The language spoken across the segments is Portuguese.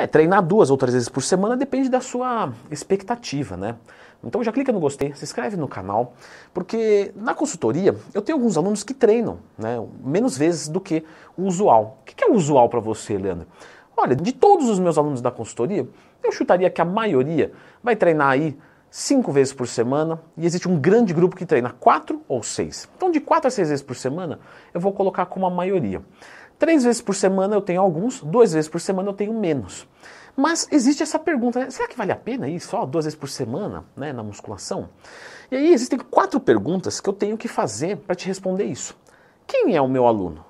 É, treinar duas ou três vezes por semana depende da sua expectativa, né? Então já clica no gostei, se inscreve no canal, porque na consultoria eu tenho alguns alunos que treinam né, menos vezes do que o usual. O que é o usual para você, Leandro? Olha, de todos os meus alunos da consultoria, eu chutaria que a maioria vai treinar aí cinco vezes por semana e existe um grande grupo que treina quatro ou seis. Então, de quatro a seis vezes por semana, eu vou colocar como a maioria. Três vezes por semana eu tenho alguns, duas vezes por semana eu tenho menos. Mas existe essa pergunta, né? será que vale a pena ir só duas vezes por semana né, na musculação? E aí existem quatro perguntas que eu tenho que fazer para te responder isso. Quem é o meu aluno?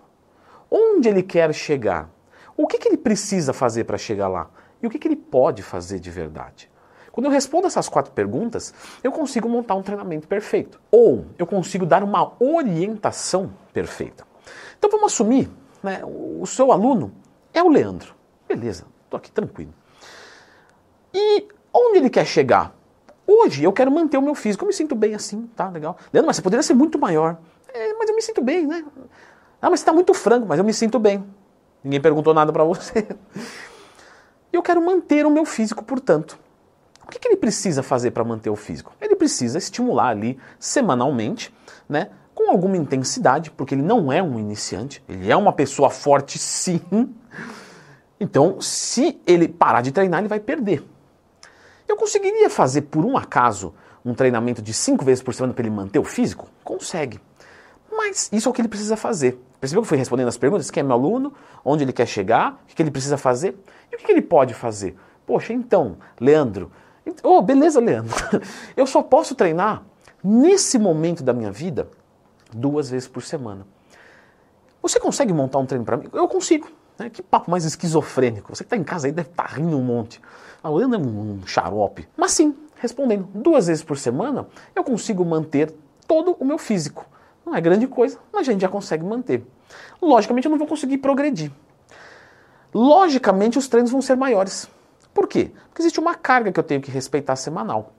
Onde ele quer chegar? O que, que ele precisa fazer para chegar lá? E o que, que ele pode fazer de verdade? Quando eu respondo essas quatro perguntas, eu consigo montar um treinamento perfeito. Ou eu consigo dar uma orientação perfeita. Então vamos assumir, né, o seu aluno é o Leandro. Beleza, estou aqui tranquilo. E onde ele quer chegar? Hoje eu quero manter o meu físico, eu me sinto bem assim, tá legal. Leandro, mas você poderia ser muito maior. É, mas eu me sinto bem, né? Ah, mas você está muito franco, mas eu me sinto bem. Ninguém perguntou nada para você. Eu quero manter o meu físico, portanto. O que, que ele precisa fazer para manter o físico? Ele precisa estimular ali semanalmente, né? Com alguma intensidade, porque ele não é um iniciante, ele é uma pessoa forte sim, então, se ele parar de treinar, ele vai perder. Eu conseguiria fazer, por um acaso, um treinamento de cinco vezes por semana para ele manter o físico? Consegue. Mas isso é o que ele precisa fazer. Percebeu que eu fui respondendo as perguntas? Quem é meu aluno? Onde ele quer chegar? O que ele precisa fazer? E o que ele pode fazer? Poxa, então, Leandro. Oh, beleza, Leandro. Eu só posso treinar nesse momento da minha vida duas vezes por semana. Você consegue montar um treino para mim? Eu consigo. Né? Que papo mais esquizofrênico. Você que está em casa aí deve estar tá rindo um monte. Ah, o é um xarope. Mas sim, respondendo duas vezes por semana, eu consigo manter todo o meu físico. Não é grande coisa, mas a gente já consegue manter. Logicamente eu não vou conseguir progredir. Logicamente os treinos vão ser maiores. Por quê? Porque existe uma carga que eu tenho que respeitar semanal.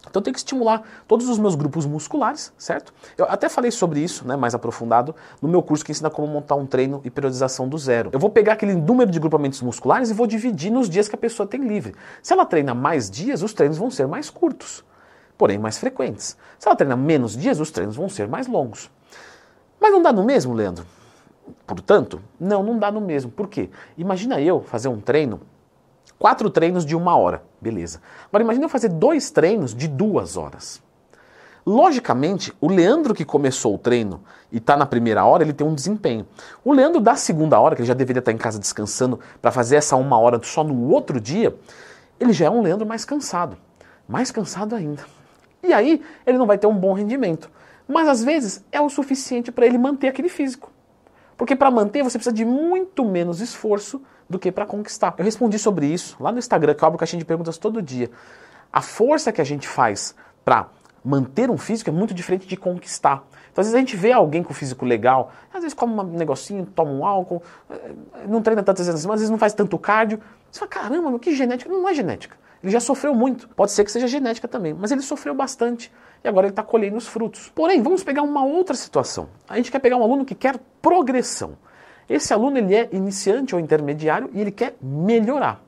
Então eu tenho que estimular todos os meus grupos musculares, certo? Eu até falei sobre isso, né, mais aprofundado, no meu curso que ensina como montar um treino e periodização do zero. Eu vou pegar aquele número de grupamentos musculares e vou dividir nos dias que a pessoa tem livre. Se ela treina mais dias, os treinos vão ser mais curtos, porém mais frequentes. Se ela treina menos dias, os treinos vão ser mais longos. Mas não dá no mesmo, Leandro? Portanto, não, não dá no mesmo. Por quê? Imagina eu fazer um treino Quatro treinos de uma hora, beleza. Agora imagine eu fazer dois treinos de duas horas. Logicamente, o Leandro que começou o treino e está na primeira hora, ele tem um desempenho. O Leandro da segunda hora, que ele já deveria estar em casa descansando para fazer essa uma hora só no outro dia, ele já é um Leandro mais cansado. Mais cansado ainda. E aí, ele não vai ter um bom rendimento. Mas às vezes é o suficiente para ele manter aquele físico. Porque para manter você precisa de muito menos esforço do que para conquistar. Eu respondi sobre isso lá no Instagram, que eu abro caixinha de perguntas todo dia. A força que a gente faz para manter um físico é muito diferente de conquistar. Então, às vezes a gente vê alguém com físico legal, às vezes come um negocinho, toma um álcool, eh, não treina tantas vezes, mas às vezes não faz tanto cardio. Você fala, caramba, meu, que genética? Não é genética. Ele já sofreu muito. Pode ser que seja genética também, mas ele sofreu bastante e agora ele está colhendo os frutos. Porém, vamos pegar uma outra situação. A gente quer pegar um aluno que quer progressão. Esse aluno ele é iniciante ou intermediário e ele quer melhorar.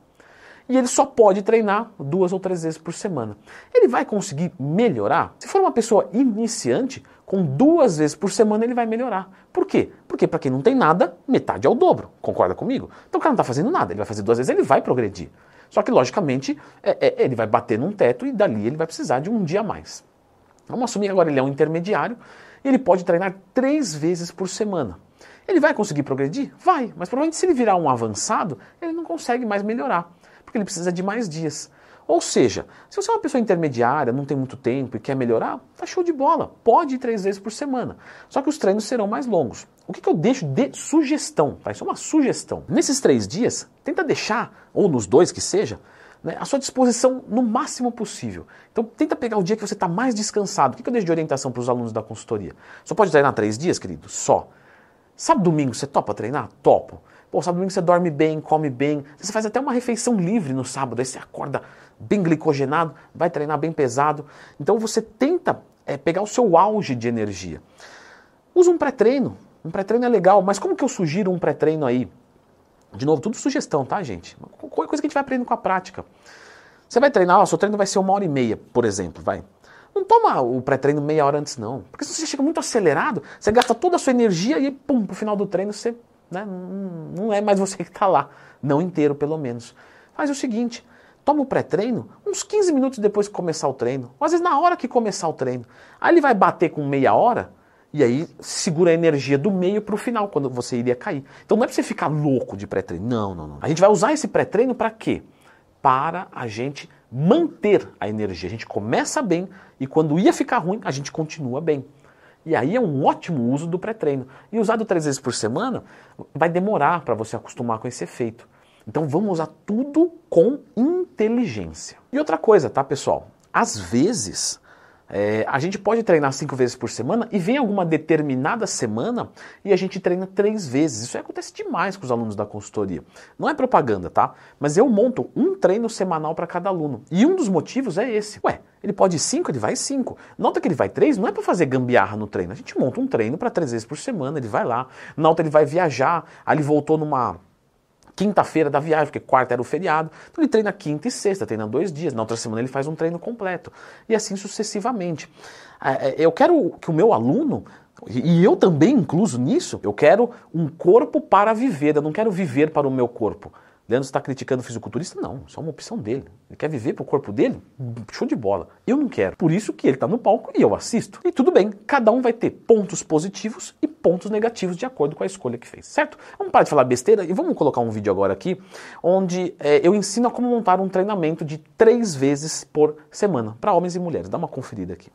E ele só pode treinar duas ou três vezes por semana. Ele vai conseguir melhorar? Se for uma pessoa iniciante, com duas vezes por semana ele vai melhorar. Por quê? Porque para quem não tem nada, metade é o dobro. Concorda comigo? Então o cara não está fazendo nada. Ele vai fazer duas vezes, ele vai progredir. Só que, logicamente, é, é, ele vai bater num teto e dali ele vai precisar de um dia a mais. Vamos assumir agora ele é um intermediário ele pode treinar três vezes por semana. Ele vai conseguir progredir? Vai, mas provavelmente se ele virar um avançado, ele não consegue mais melhorar, porque ele precisa de mais dias. Ou seja, se você é uma pessoa intermediária, não tem muito tempo e quer melhorar, tá show de bola. Pode ir três vezes por semana. Só que os treinos serão mais longos. O que, que eu deixo de sugestão? Tá? Isso é uma sugestão. Nesses três dias, tenta deixar, ou nos dois que seja, né, a sua disposição no máximo possível. Então tenta pegar o dia que você está mais descansado. O que, que eu deixo de orientação para os alunos da consultoria? Só pode treinar três dias, querido? Só. Sábado domingo você topa treinar? Topo. Pô, sábado domingo você dorme bem, come bem. Você faz até uma refeição livre no sábado, aí você acorda bem glicogenado, vai treinar bem pesado. Então você tenta é, pegar o seu auge de energia. Usa um pré-treino. Um pré-treino é legal, mas como que eu sugiro um pré-treino aí? De novo, tudo sugestão, tá, gente? Coisa que a gente vai aprendendo com a prática. Você vai treinar, ó, seu treino vai ser uma hora e meia, por exemplo, vai. Não toma o pré-treino meia hora antes, não. Porque se você chega muito acelerado, você gasta toda a sua energia e, pum, pro final do treino você né, não é mais você que está lá. Não inteiro, pelo menos. Faz o seguinte, toma o pré-treino uns 15 minutos depois que começar o treino. Ou às vezes na hora que começar o treino. Aí ele vai bater com meia hora e aí segura a energia do meio para o final, quando você iria cair. Então não é para você ficar louco de pré-treino. Não, não, não. A gente vai usar esse pré-treino para quê? Para a gente manter a energia. A gente começa bem e quando ia ficar ruim, a gente continua bem. E aí é um ótimo uso do pré-treino. E usado três vezes por semana vai demorar para você acostumar com esse efeito. Então vamos usar tudo com inteligência. E outra coisa, tá, pessoal? Às vezes é, a gente pode treinar cinco vezes por semana e vem alguma determinada semana e a gente treina três vezes. Isso acontece demais com os alunos da consultoria. Não é propaganda, tá? Mas eu monto um treino semanal para cada aluno. E um dos motivos é esse. Ué, ele pode ir cinco, ele vai cinco. Nota que ele vai três, não é para fazer gambiarra no treino. A gente monta um treino para três vezes por semana, ele vai lá. Na outra ele vai viajar, aí ele voltou numa quinta-feira da viagem, porque quarta era o feriado. Então ele treina quinta e sexta, treina dois dias. Na outra semana ele faz um treino completo. E assim sucessivamente. É, é, eu quero que o meu aluno, e eu também incluso nisso, eu quero um corpo para viver, eu não quero viver para o meu corpo. Leandro está criticando o fisiculturista? Não, isso é uma opção dele. Ele quer viver pro corpo dele? Show de bola. Eu não quero. Por isso que ele está no palco e eu assisto. E tudo bem, cada um vai ter pontos positivos e pontos negativos de acordo com a escolha que fez, certo? Vamos parar de falar besteira e vamos colocar um vídeo agora aqui onde é, eu ensino a como montar um treinamento de três vezes por semana para homens e mulheres. Dá uma conferida aqui.